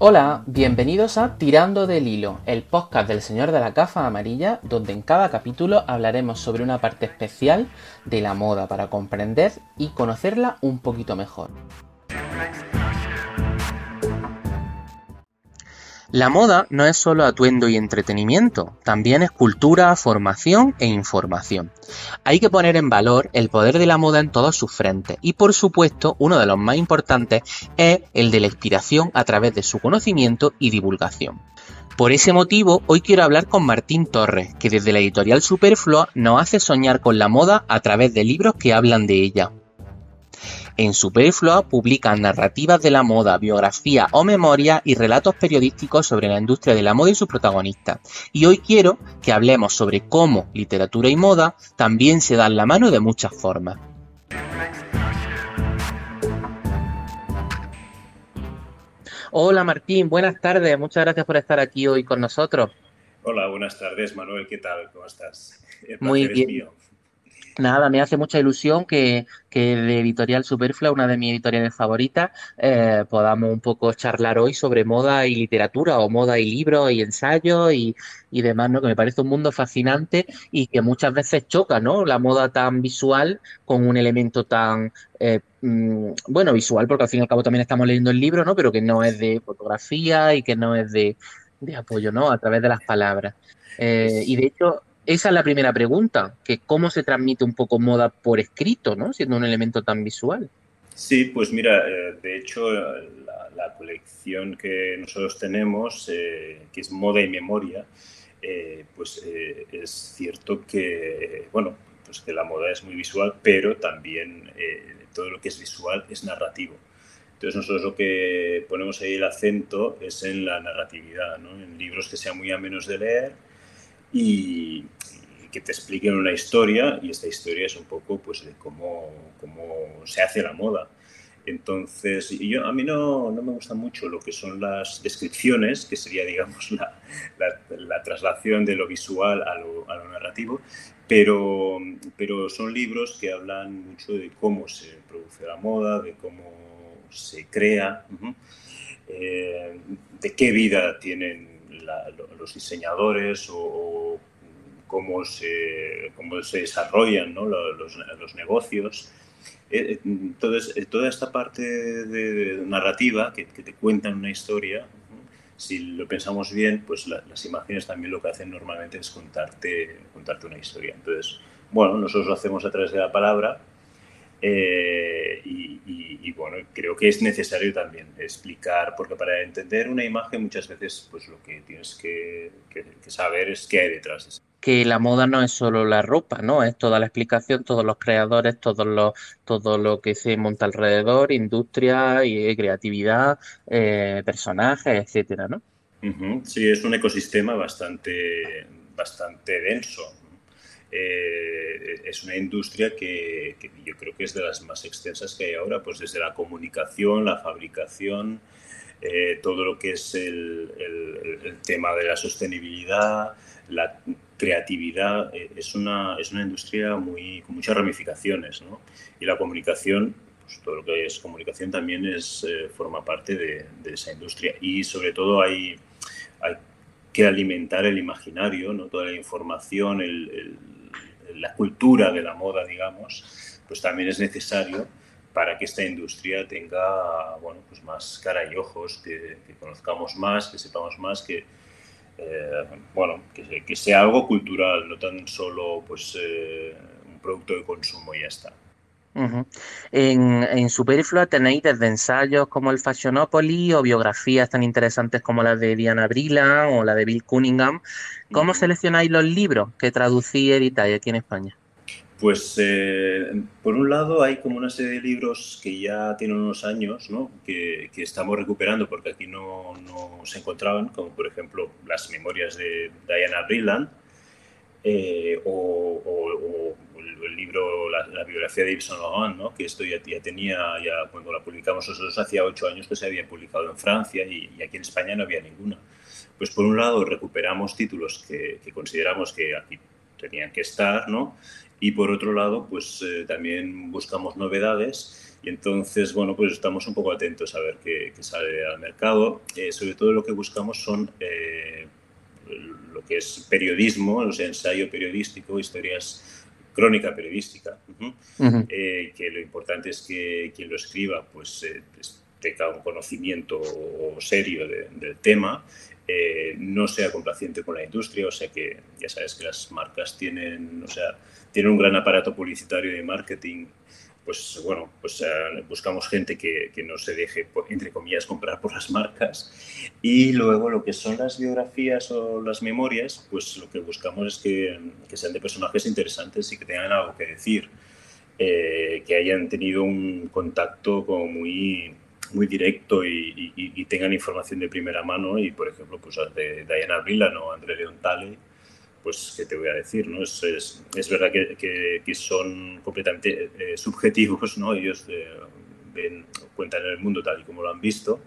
Hola, bienvenidos a Tirando del Hilo, el podcast del Señor de la Cafa Amarilla, donde en cada capítulo hablaremos sobre una parte especial de la moda para comprender y conocerla un poquito mejor. La moda no es solo atuendo y entretenimiento, también es cultura, formación e información. Hay que poner en valor el poder de la moda en todos sus frentes y por supuesto uno de los más importantes es el de la inspiración a través de su conocimiento y divulgación. Por ese motivo, hoy quiero hablar con Martín Torres, que desde la editorial Superflua nos hace soñar con la moda a través de libros que hablan de ella. En Superflua publican narrativas de la moda, biografía o memoria y relatos periodísticos sobre la industria de la moda y sus protagonistas. Y hoy quiero que hablemos sobre cómo literatura y moda también se dan la mano de muchas formas. Hola Martín, buenas tardes, muchas gracias por estar aquí hoy con nosotros. Hola, buenas tardes Manuel, ¿qué tal? ¿Cómo estás? Muy bien. Nada, me hace mucha ilusión que, que de Editorial Superflua, una de mis editoriales favoritas, eh, podamos un poco charlar hoy sobre moda y literatura, o moda y libros y ensayos y, y, demás, ¿no? Que me parece un mundo fascinante y que muchas veces choca, ¿no? La moda tan visual con un elemento tan, eh, mm, bueno, visual, porque al fin y al cabo también estamos leyendo el libro, ¿no? Pero que no es de fotografía y que no es de, de apoyo, ¿no? A través de las palabras. Eh, y de hecho, esa es la primera pregunta, que cómo se transmite un poco moda por escrito, ¿no? Siendo un elemento tan visual. Sí, pues mira, eh, de hecho la, colección que nosotros tenemos, eh, que es Moda y Memoria, eh, pues es cierto que, bueno, pues que la moda es muy visual, pero también todo lo que es visual es narrativo. Entonces nosotros lo que ponemos ahí el acento es en la narratividad, ¿no? en libros que sean muy amenos de leer y, que te expliquen una historia y esta historia es un poco pues de cómo, cómo se hace la moda. Entonces, yo, a mí no, no, me gusta mucho lo que son las descripciones, que sería, digamos, la, la, la traslación de lo visual a lo, a lo, narrativo, pero, pero son libros que hablan mucho de cómo se produce la moda, de cómo se crea, uh -huh, eh, de qué vida tienen los diseñadores o, cómo, se, cómo se desarrollan los, negocios. Eh, entonces, eh, toda esta parte de, narrativa que, te cuentan una historia, si lo pensamos bien, pues la, las imágenes también lo que hacen normalmente es contarte, contarte una historia. Entonces, bueno, nosotros lo hacemos a través de la palabra, eh, y, y, y, bueno, creo que es necesario también explicar, porque para entender una imagen muchas veces pues lo que tienes que, que, que saber es qué hay detrás de eso. Que la moda no es solo la ropa, ¿no? Es toda la explicación, todos los creadores, todos los, todo lo que se monta alrededor, industria y creatividad, eh, personajes, etcétera, ¿no? Uh -huh. Sí, es un ecosistema bastante, bastante denso, eh, es una industria que, que, yo creo que es de las más extensas que hay ahora, pues desde la comunicación, la fabricación, eh, todo lo que es el, el, el, tema de la sostenibilidad, la creatividad, eh, es, una, es una industria muy, con muchas ramificaciones, ¿no? Y la comunicación, pues todo lo que es comunicación también es, eh, forma parte de, de, esa industria. Y sobre todo hay, hay que alimentar el imaginario, ¿no? toda la información, el, el la cultura de la moda, digamos, pues también es necesario para que esta industria tenga bueno, pues más cara y ojos, que, conozcamos más, que sepamos más, que, eh, bueno, que, que, sea algo cultural, no tan solo pues, eh, un producto de consumo y ya está. Uh -huh. En, en Superflua tenéis desde ensayos como el Fashionopoly o biografías tan interesantes como las de Diana Brila o la de Bill Cunningham. ¿Cómo uh -huh. seleccionáis los libros que traducís y editáis aquí en España? Pues eh, por un lado hay como una serie de libros que ya tienen unos años, ¿no? que, que, estamos recuperando porque aquí no, no, se encontraban, como por ejemplo las memorias de Diana Brilland eh, o, o, o, el libro, la, la, biografía de Yves Saint Laurent, ¿no? que esto ya, ya, tenía, ya cuando la publicamos nosotros hacía ocho años que se había publicado en Francia y, y, aquí en España no había ninguna. Pues por un lado recuperamos títulos que, que consideramos que aquí tenían que estar, ¿no? Y por otro lado, pues eh, también buscamos novedades Y entonces, bueno, pues estamos un poco atentos a ver qué, sale al mercado. Eh, sobre todo lo que buscamos son eh, lo que es periodismo, o sea, ensayo periodístico, historias crónica periodística, eh, que lo importante es que quien lo escriba pues, pues tenga un conocimiento serio del tema, no sea complaciente con la industria, o sea que ya sabes que las marcas tienen, o sea, tienen un gran aparato publicitario de marketing pues bueno, pues eh, buscamos gente que, que, no se deje, entre comillas, comprar por las marcas. Y luego lo que son las biografías o las memorias, pues lo que buscamos es que, que sean de personajes interesantes y que tengan algo que decir, eh, que hayan tenido un contacto como muy, muy directo y, y, tengan información de primera mano. Y, por ejemplo, pues de Diana Brillan o André Leon Talley, pues, ¿qué te voy a decir? ¿no? Es, es, verdad que, son completamente eh, subjetivos, ¿no? Ellos eh, ven, cuentan el mundo tal y como lo han visto,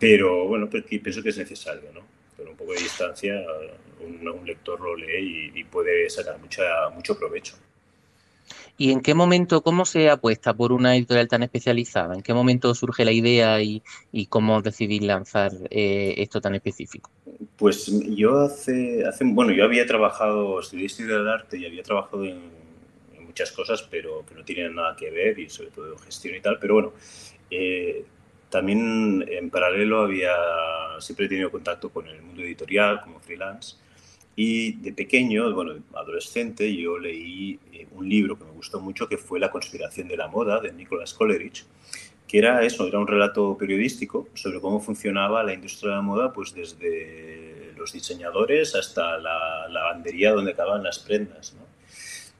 pero bueno, pienso que es necesario, ¿no? Con un poco de distancia, un, lector lo lee y, puede sacar mucha, mucho provecho. ¿Y en qué momento, cómo se apuesta por una editorial tan especializada? ¿En qué momento surge la idea y, y cómo decidís lanzar eh, esto tan específico? Pues yo hace, hace, bueno, yo había trabajado, estudié historia del arte y había trabajado en, muchas cosas, pero que no tienen nada que ver y sobre todo gestión y tal, pero bueno, eh, también en paralelo había, siempre he tenido contacto con el mundo editorial como freelance y de pequeño, bueno, adolescente, yo leí eh, un libro que me gustó mucho que fue La conspiración de la moda de Nicholas Coleridge, que era eso, era un relato periodístico sobre cómo funcionaba la industria de la moda, pues desde los diseñadores hasta la lavandería donde acababan las prendas, ¿no?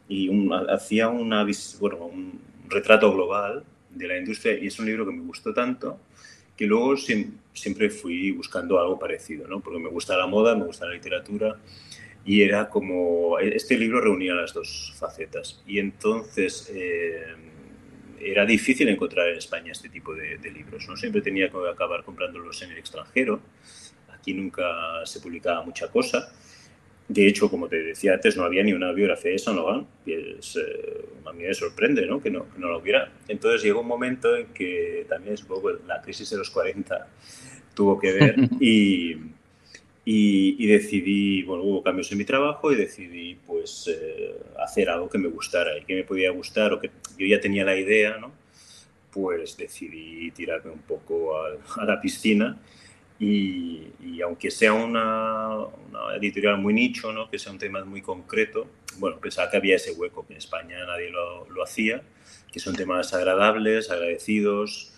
Y hacía una, bueno, un retrato global de la industria y es un libro que me gustó tanto que luego siempre fui buscando algo parecido, ¿no? Porque me gusta la moda, me gusta la literatura y era como, este libro reunía las dos facetas y entonces eh, era difícil encontrar en España este tipo de, libros, ¿no? Siempre tenía que acabar comprándolos en el extranjero, aquí nunca se publicaba mucha cosa de hecho, como te decía antes, no había ni una biografía de Saint Laurent, y eh, a mí me sorprende ¿no? Que, no, que no lo hubiera. Entonces llegó un momento en que también es un poco la crisis de los 40 tuvo que ver y, y, decidí, bueno, hubo cambios en mi trabajo y decidí pues eh, hacer algo que me gustara y que me podía gustar o que yo ya tenía la idea, ¿no? Pues decidí tirarme un poco a, a la piscina y, aunque sea una, una, editorial muy nicho, ¿no? que sea un tema muy concreto, bueno, pensaba que había ese hueco, que en España nadie lo, lo hacía, que son temas agradables, agradecidos,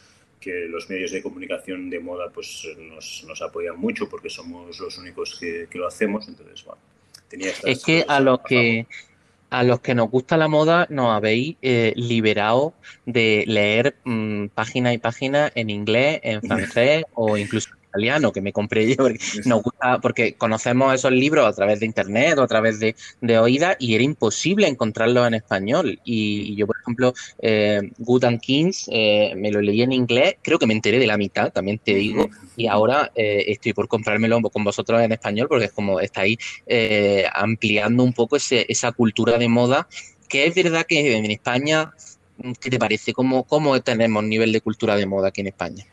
que los medios de comunicación de moda pues, nos, nos apoyan mucho porque somos los únicos que, que lo hacemos. Entonces, bueno, tenía Es que a los que, a los que nos gusta la moda nos habéis eh, liberado de leer mm, página y página en inglés, en francés o incluso italiano que me compré yo, porque nos gusta, porque conocemos esos libros a través de internet o a través de, de oídas y era imposible encontrarlos en español. Y, yo, por ejemplo, eh, Good and Kings eh, me lo leí en inglés, creo que me enteré de la mitad, también te digo, y ahora eh, estoy por comprármelo con vosotros en español porque es como estáis eh, ampliando un poco ese, esa cultura de moda, que es verdad que en España, ¿qué te parece? ¿Cómo, cómo tenemos nivel de cultura de moda aquí en España?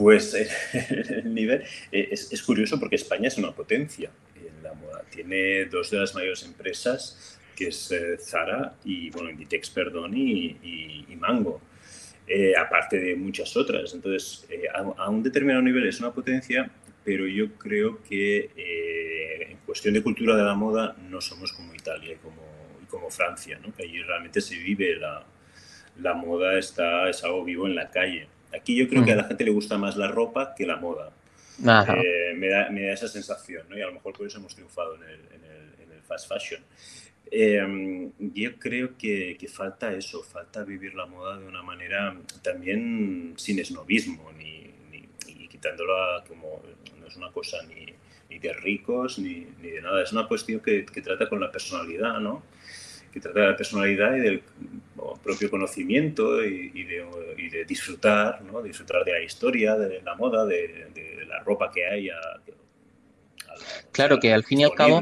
Pues el nivel eh, es, curioso porque España es una potencia en la moda. Tiene dos de las mayores empresas, que es eh, Zara y, bueno, Inditex, perdón, y, Mango. Eh, aparte de muchas otras. Entonces, a, un determinado nivel es una potencia, pero yo creo que en cuestión de cultura de la moda no somos como Italia y como, como Francia, ¿no? que allí realmente se vive la, la moda, está, es algo vivo en la calle. Aquí yo creo que a la gente le gusta más la ropa que la moda. Eh, me, da, me, da, esa sensación, ¿no? Y a lo mejor por eso hemos triunfado en el, en el, en el fast fashion. Eh, yo creo que, que, falta eso, falta vivir la moda de una manera también sin esnovismo, ni, ni, ni quitándola como no es una cosa ni, ni de ricos ni, de nada, es una cuestión que, que trata con la personalidad, ¿no? Que trata de la personalidad y del propio conocimiento y, de, disfrutar, ¿no? disfrutar de la historia, de la moda, de, la ropa que hay. claro que al fin y al cabo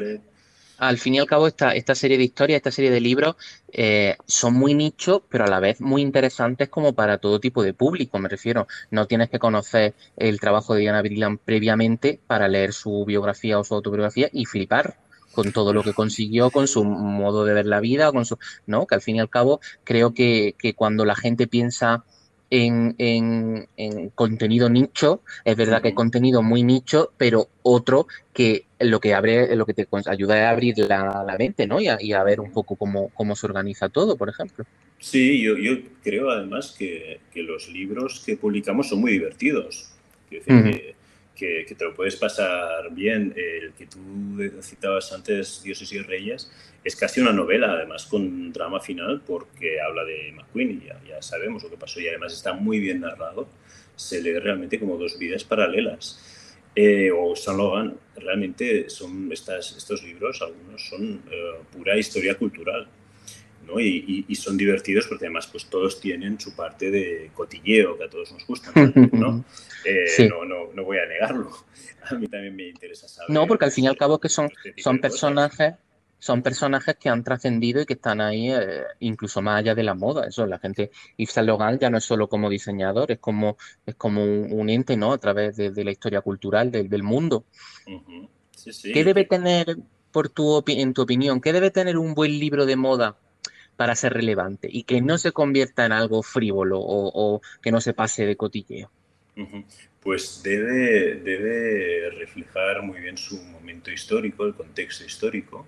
al fin y al cabo, esta, esta serie de historias, esta serie de libros eh, son muy nichos, pero a la vez muy interesantes como para todo tipo de público. Me refiero, no tienes que conocer el trabajo de Diana Brillan previamente para leer su biografía o su autobiografía y flipar con todo lo que consiguió, con su modo de ver la vida, con su. ¿No? Que al fin y al cabo, creo que, que cuando la gente piensa en, en, contenido nicho. Es verdad que hay contenido muy nicho, pero otro que lo que abre, lo que te ayuda a abrir la, mente, ¿no? Y a, ver un poco cómo, cómo se organiza todo, por ejemplo. Sí, yo, yo creo además que, que, los libros que publicamos son muy divertidos. decir, que, te lo puedes pasar bien. El que tú citabas antes, Dioses y Reyes, es casi una novela, además con drama final, porque habla de McQueen y ya, ya sabemos lo que pasó y además está muy bien narrado. Se lee realmente como dos vidas paralelas. Eh, o San Logan, realmente son estas, estos libros, algunos son eh, pura historia cultural y, son divertidos porque además pues todos tienen su parte de cotilleo que a todos nos gusta, ¿no? Eh, no, no, no, voy a negarlo. A mí también me interesa saber. No, porque al fin y al cabo que son, son personajes, son personajes que han trascendido y que están ahí eh, incluso más allá de la moda. Eso, la gente, Yves Saint Laurent ya no es solo como diseñador, es como, es como un, ente, ¿no? A través de, la historia cultural del, del mundo. ¿Qué debe tener, por tu, en tu opinión, qué debe tener un buen libro de moda para ser relevante y que no se convierta en algo frívolo o, que no se pase de cotilleo? Pues debe, debe reflejar muy bien su momento histórico, el contexto histórico.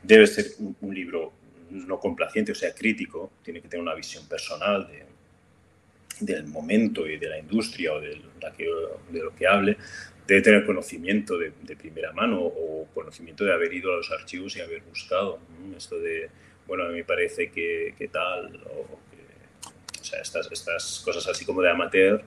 Debe ser un, libro no complaciente, o sea, crítico, tiene que tener una visión personal del momento y de la industria o de, lo que hable, debe tener conocimiento de, primera mano o conocimiento de haber ido a los archivos y haber buscado. Esto de bueno, a mí me parece que, tal, o, sea, estas, estas cosas así como de amateur,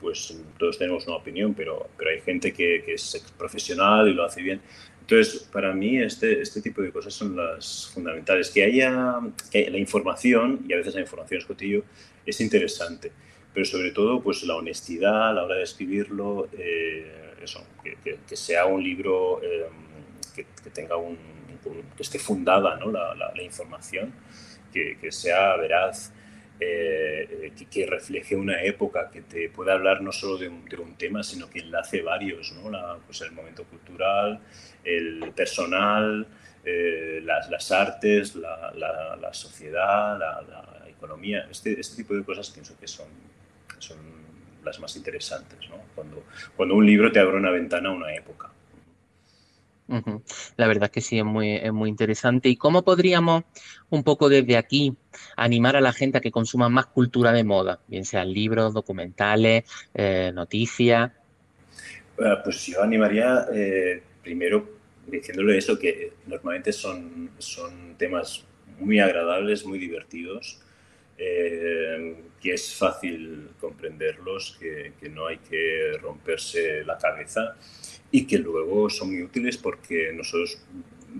pues todos tenemos una opinión, pero, pero hay gente que, que, es profesional y lo hace bien. Entonces, para mí este, este tipo de cosas son las fundamentales. Que haya, que la información, y a veces la información es cotillo, es interesante, pero sobre todo pues la honestidad a la hora de escribirlo, eh, eso, que, que, sea un libro eh, que, tenga un, que esté fundada ¿no? la, información, que, sea veraz, eh, que, refleje una época, que te pueda hablar no solo de un, tema, sino que enlace varios, ¿no? La, pues el momento cultural, el personal, eh, las, artes, la, sociedad, la, economía, este, este, tipo de cosas pienso que son, las más interesantes, ¿no? cuando un libro te abre una ventana a una época. La verdad es que sí, es muy, es muy interesante. ¿Y cómo podríamos un poco desde aquí animar a la gente a que consuma más cultura de moda, bien sean libros, documentales, eh, noticias? Pues yo animaría eh, primero diciéndole eso, que normalmente son, temas muy agradables, muy divertidos, eh, que es fácil comprenderlos, que no hay que romperse la cabeza y que luego son muy útiles porque nosotros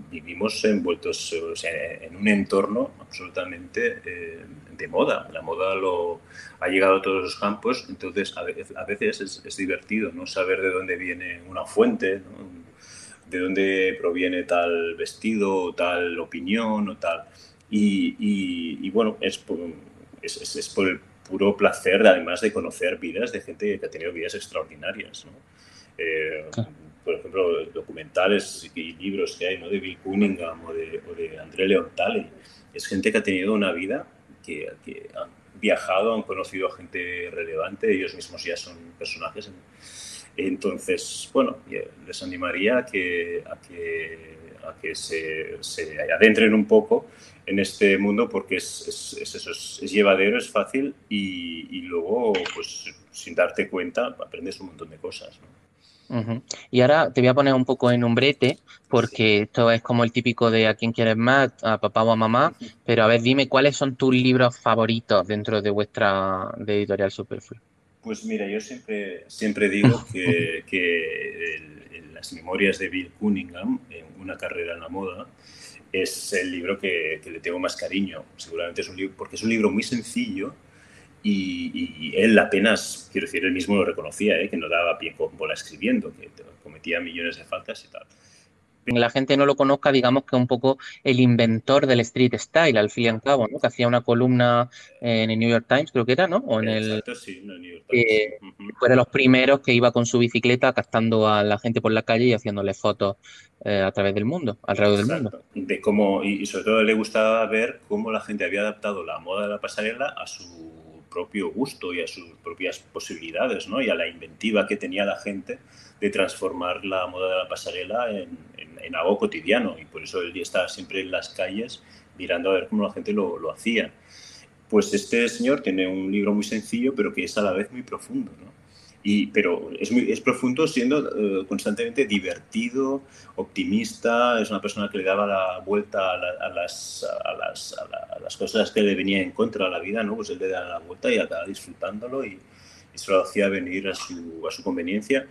vivimos envueltos en un entorno absolutamente eh, de moda. La moda lo, ha llegado a todos los campos, entonces a veces, es, divertido no saber de dónde viene una fuente, de dónde proviene tal vestido o tal opinión o tal. Y, bueno, es por, es, es por, el puro placer, además de conocer vidas de gente que ha tenido vidas extraordinarias. ¿no? Eh, por ejemplo, documentales y libros que hay ¿no? de Bill Cunningham o de, o de André Leon Talley. Es gente que ha tenido una vida, que, que han viajado, han conocido a gente relevante, ellos mismos ya son personajes. Entonces, bueno, les animaría a que, a que, a que se, se, adentren un poco en este mundo porque es, es, es, eso, es llevadero, es fácil y, y, luego, pues sin darte cuenta, aprendes un montón de cosas. ¿no? Y ahora te voy a poner un poco en un brete, porque esto es como el típico de a quién quieres más, a papá o a mamá, pero a ver, dime cuáles son tus libros favoritos dentro de vuestra de editorial Superfree. Pues mira, yo siempre, siempre digo que, que las memorias de Bill Cunningham, en una carrera en la moda, es el libro que, que le tengo más cariño. Seguramente es un libro, porque es un libro muy sencillo, y, él apenas, quiero decir, él mismo lo reconocía, ¿eh? que no daba pie con bola escribiendo, que cometía millones de faltas y tal. la gente no lo conozca, digamos que un poco el inventor del street style, al fin y al cabo, ¿no? Que hacía una columna en el New York Times, creo que era, ¿no? O en el, sí, en el New York Times. Fue de los primeros que iba con su bicicleta captando a la gente por la calle y haciéndole fotos eh, a través del mundo, alrededor del mundo. De cómo, y, sobre todo le gustaba ver cómo la gente había adaptado la moda de la pasarela a su propio gusto y a sus propias posibilidades, ¿no? Y a la inventiva que tenía la gente de transformar la moda de la pasarela en, algo cotidiano. Y por eso él estaba siempre en las calles mirando a ver cómo la gente lo, lo hacía. Pues este señor tiene un libro muy sencillo, pero que es a la vez muy profundo, ¿no? Y, pero es, muy, es profundo siendo eh, constantemente divertido, optimista, es una persona que le daba la vuelta a, las, a, las, a, las, cosas que le venían en contra a la vida, ¿no? pues él le da la vuelta y acaba disfrutándolo y, y se lo hacía venir a su, a su conveniencia.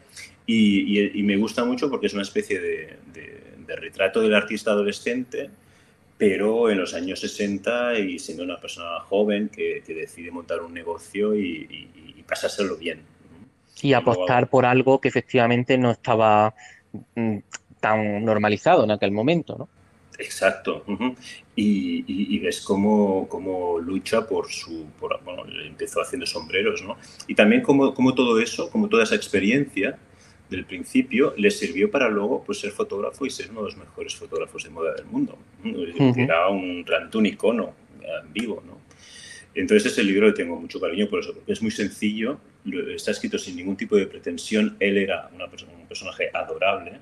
Y, y, me gusta mucho porque es una especie de, de, retrato del artista adolescente, pero en los años 60 y siendo una persona joven que, que decide montar un negocio y, y pasárselo bien y apostar por algo que efectivamente no estaba mm, tan normalizado en aquel momento, ¿no? Exacto. y, ves cómo, cómo, lucha por su... bueno, empezó haciendo sombreros, ¿no? Y también cómo, cómo, todo eso, como toda esa experiencia del principio, le sirvió para luego pues, ser fotógrafo y ser uno de los mejores fotógrafos de moda del mundo. Era un, un icono en vivo, ¿no? Entonces ese libro le tengo mucho cariño por eso, porque es muy sencillo, está escrito sin ningún tipo de pretensión, él era una persona, un personaje adorable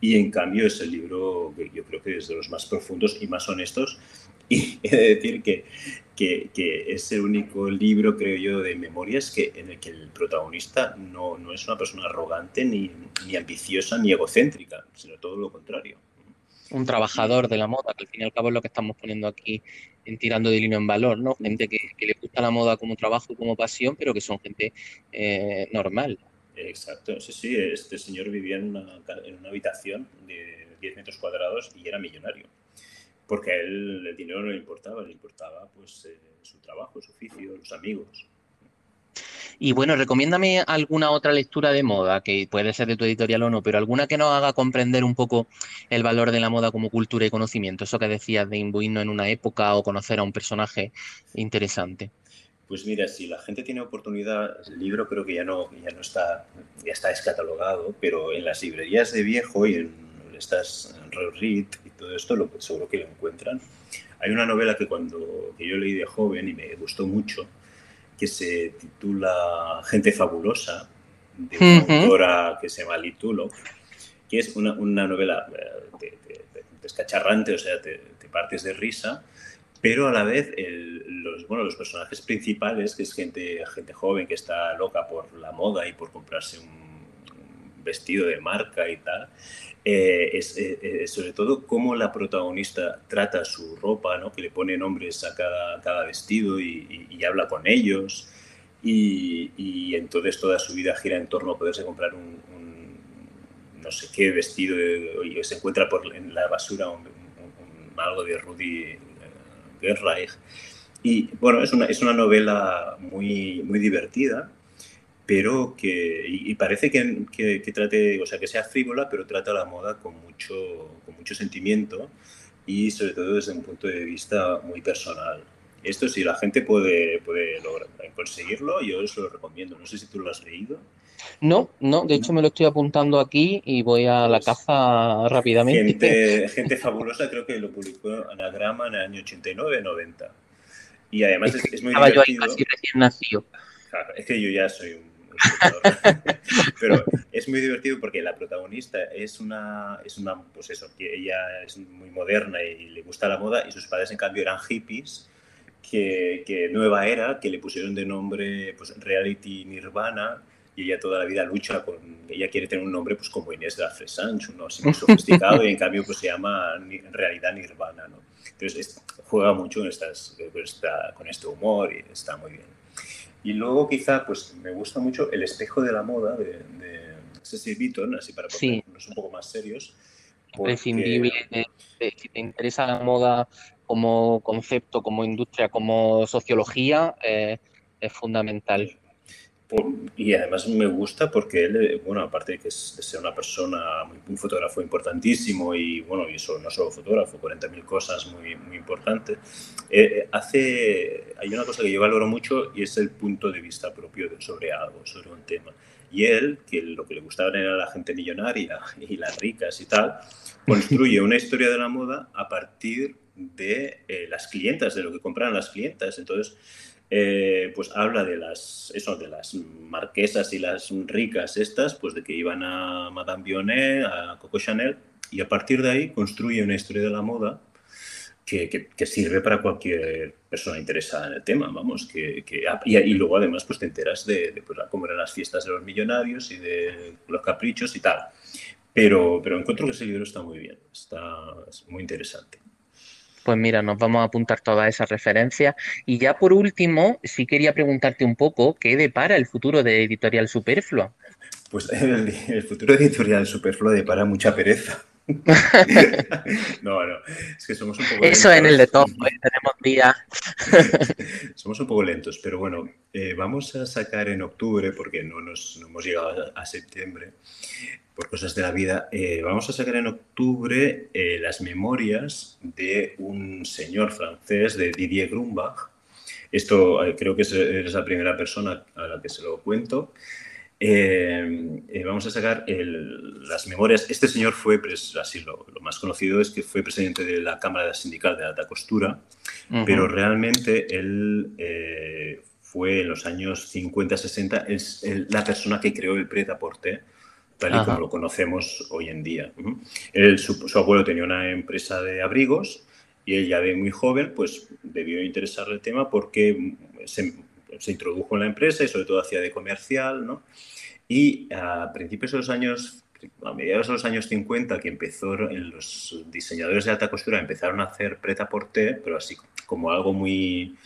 y en cambio es el libro que yo creo que es de los más profundos y más honestos y he de decir que, que, que, es el único libro, creo yo, de memorias que, en el que el protagonista no, no es una persona arrogante, ni, ni ambiciosa, ni egocéntrica, sino todo lo contrario. Un trabajador de la moda, que al fin y al cabo es lo que estamos poniendo aquí en tirando de lino en valor, ¿no? Gente que, le gusta la moda como trabajo y como pasión, pero que son gente eh, normal. Exacto, sí, sí, este señor vivía en una, en una habitación de 10 metros cuadrados y era millonario, porque a él el dinero no le importaba, le importaba pues eh, su trabajo, su oficio, los amigos. Y bueno, recomiéndame alguna otra lectura de moda, que puede ser de tu editorial o no, pero alguna que nos haga comprender un poco el valor de la moda como cultura y conocimiento. Eso que decías de imbuirnos en una época o conocer a un personaje interesante. Pues mira, si la gente tiene oportunidad, el libro creo que ya no, ya no está, ya está descatalogado, pero en las librerías de viejo y en estas Read y todo esto, lo, seguro que lo encuentran. Hay una novela que cuando que yo leí de joven y me gustó mucho, que se titula Gente Fabulosa, de una autora que se llama Litulo, que es una, una novela eh, descacharrante, o sea, te, partes de risa, pero a la vez los, bueno, los personajes principales, que es gente, gente joven que está loca por la moda y por comprarse un, vestido de marca y tal, eh, es eh, sobre todo cómo la protagonista trata su ropa, ¿no? que le pone nombres a cada, vestido y, habla con ellos. Y, entonces toda su vida gira en torno a poderse comprar un, no sé qué vestido y se encuentra por, en la basura un, algo de Rudy eh, Gerreich. Y bueno, es una, es una novela muy, muy divertida pero que y, parece que, que, trate, o sea, que sea frívola, pero trata la moda con mucho, con mucho sentimiento y sobre todo desde un punto de vista muy personal. Esto si la gente puede, puede lograr, conseguirlo, yo os lo recomiendo. No sé si tú lo has leído. No, no, de hecho me lo estoy apuntando aquí y voy a la pues caza rápidamente. Gente, gente fabulosa, creo que lo publicó Anagrama en el año 89-90. Y además es, es muy Estaba divertido. Yo ahí casi recién nacido. Claro, es que yo ya soy un Pero es muy divertido porque la protagonista es una, es una, pues eso, que ella es muy moderna y le gusta la moda y sus padres en cambio eran hippies, que, que nueva era, que le pusieron de nombre pues, Reality Nirvana y ella toda la vida lucha con, ella quiere tener un nombre pues como Inés de la Fresange, uno así muy sofisticado y en cambio pues se llama en realidad Nirvana, ¿no? Entonces juega mucho con, estas, con este humor y está muy bien. Y luego quizá, pues me gusta mucho El espejo de la moda de, de Cecil Beaton, así para ponernos un poco más serios. Prescindible. si te interesa la moda como concepto, como industria, como sociología, eh, es fundamental. Y además me gusta porque él, eh, bueno, aparte de que ser una persona, un fotógrafo importantísimo y, bueno, y eso no solo fotógrafo, 40.000 cosas muy, muy importantes, eh, hace, hay una cosa que yo valoro mucho y es el punto de vista propio sobre algo, sobre un tema. Y él, que lo que le gustaba era la gente millonaria y las ricas y tal, construye una historia de la moda a partir de las clientas, de lo que compran las clientas. Entonces, eh, pues habla de las, eso, de las marquesas y las ricas estas, pues de que iban a Madame Vionnet, a Coco Chanel, y a partir de ahí construye una historia de la moda que, que, sirve para cualquier persona interesada en el tema, vamos, que, y, luego además pues te enteras de, pues, cómo eran las fiestas de los millonarios y de los caprichos y tal. Pero, pero encuentro que ese libro está muy bien, está muy interesante. Pues mira, nos vamos a apuntar todas esas referencias. Y ya por último, sí quería preguntarte un poco qué depara el futuro de Editorial Superflua. Pues el, futuro de Editorial Superflua depara mucha pereza. no, no, es que somos un poco Eso en el de todo, ¿eh? tenemos días. somos un poco lentos, pero bueno, eh, vamos a sacar en octubre, porque no, nos, no hemos llegado a septiembre, por cosas de la vida, eh, vamos a sacar en octubre eh, las memorias de un señor francés, de Didier Grumbach. Esto eh, creo que es, la primera persona a la que se lo cuento. vamos a sacar las memorias. Este señor fue, así lo, más conocido es que fue presidente de la Cámara Sindical de Alta Costura, pero realmente él fue en los años 50-60 es la persona que creó el Pret-a-Porter tal y como lo conocemos hoy en día. su, abuelo tenía una empresa de abrigos y él ya de muy joven pues debió interesarle el tema porque se, introdujo en la empresa y sobre todo hacía de comercial, ¿no? Y a principios de los años, a mediados de los años 50, que empezó, los diseñadores de alta costura empezaron a hacer preta porter, pero así como algo muy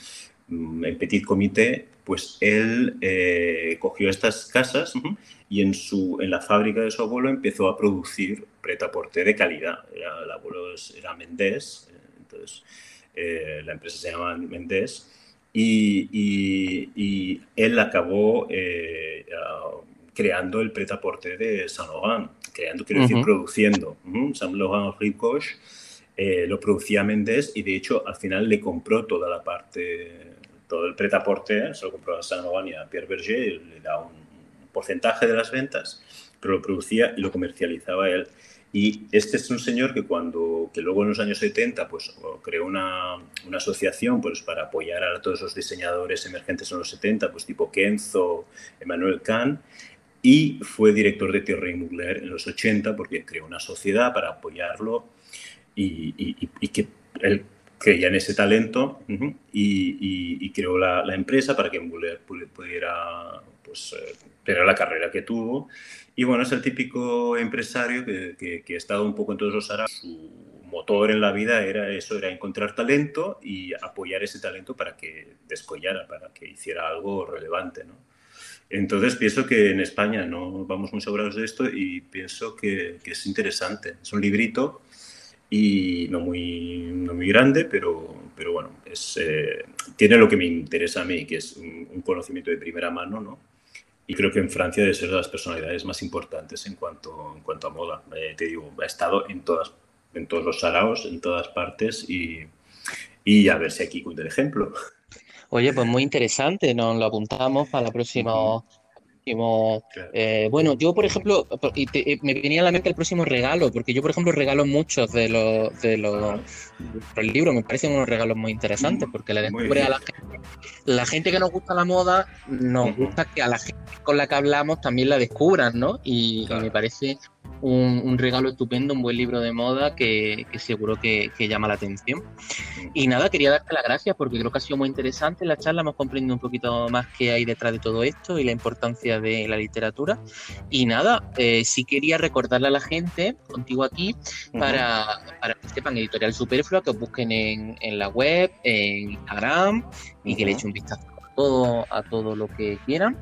mm, en petit comité, pues él eh, cogió estas casas y en, su, en la fábrica de su abuelo empezó a producir preta-porter de calidad. el abuelo era Mendés, eh, entonces eh, la empresa se llama Mendés, y, y, él acabó eh, creando el preta-porter de Saint Laurent, creando, quiero decir, produciendo. Saint Laurent Ricoche lo producía Mendés y de hecho al final le compró toda la parte, todo el preta-porter, se lo compró a Saint Laurent y a Pierre Berger, y le da un porcentaje de las ventas, pero lo producía y lo comercializaba él. Y este es un señor que cuando, que luego en los años 70, pues creó una, una, asociación pues para apoyar a todos los diseñadores emergentes en los 70, pues tipo Kenzo, Emmanuel Kahn, y fue director de Thierry Mugler en los 80 porque creó una sociedad para apoyarlo y, y, que él creía en ese talento y, creó la, empresa para que pudiera pues, pero la carrera que tuvo. Y bueno, es el típico empresario que, que, ha estado un poco en todos los árabes. Su motor en la vida era eso, era encontrar talento y apoyar ese talento para que descollara, para que hiciera algo relevante, ¿no? Entonces pienso que en España no vamos muy sobrados de esto y pienso que es interesante. Es un librito y no muy, no muy grande, pero, pero bueno, es, eh, tiene lo que me interesa a mí, que es un, un conocimiento de primera mano, ¿no? y creo que en Francia debe ser de las personalidades más importantes en cuanto, en cuanto a moda. Eh, te digo, ha estado en, todas, en todos los saraos, en todas partes y, y a ver si aquí cuenta el ejemplo. Oye, pues muy interesante, nos lo apuntamos para la próxima eh, bueno, yo, por ejemplo, eh, me venía a la mente el próximo regalo, porque yo, por ejemplo, regalo muchos de los, de los, libros, me parecen unos regalos muy interesantes, porque le descubre a la gente, la gente que nos gusta la moda, nos gusta que a la gente con la que hablamos también la descubran, ¿no? y me parece un, regalo estupendo, un buen libro de moda que, seguro que, llama la atención. Y nada, quería darte las gracias porque creo que ha sido muy interesante la charla, hemos comprendido un poquito más qué hay detrás de todo esto y la importancia de la literatura. Y nada, eh, sí quería recordarle a la gente, contigo aquí, para, para que sepan Editorial Superflua, que os busquen en, en la web, en Instagram y que le echen un vistazo a todo, a todo lo que quieran.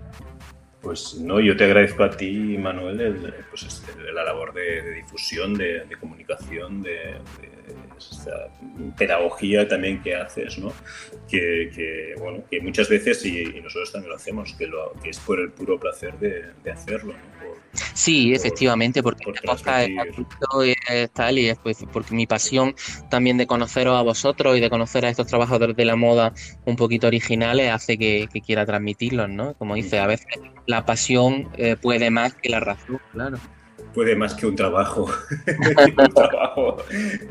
Pues no, yo te agradezco a ti, Manuel, el, pues, este, la labor de, difusión, de, comunicación, de, esta pedagogía también que haces, ¿no? Que, bueno, que muchas veces, y, nosotros también lo hacemos, que, lo, que es por el puro placer de, hacerlo, ¿no? sí, efectivamente, porque por es tal y es pues, porque mi pasión también de conoceros a vosotros y de conocer a estos trabajadores de la moda un poquito originales hace que, quiera transmitirlos, ¿no? Como dice, a veces la pasión eh, puede más que la razón, claro puede más que un trabajo, un trabajo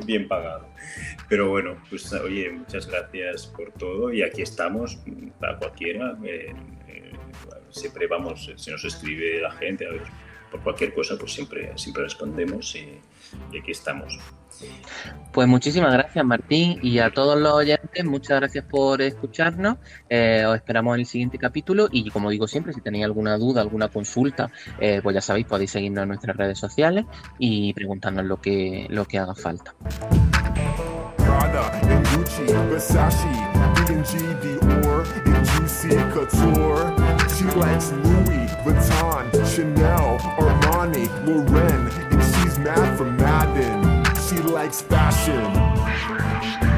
bien pagado. Pero bueno, pues oye, muchas gracias por todo y aquí estamos para cualquiera. Eh, eh, siempre vamos, se nos escribe la gente, a ver, por cualquier cosa, pues siempre, siempre respondemos y, y aquí estamos. Pues muchísimas gracias Martín y a todos los muchas gracias por escucharnos. Eh, os esperamos en el siguiente capítulo y como digo siempre, si tenéis alguna duda, alguna consulta, eh, pues ya sabéis, podéis seguirnos en nuestras redes sociales y preguntarnos lo que, lo que haga falta. she likes fashion.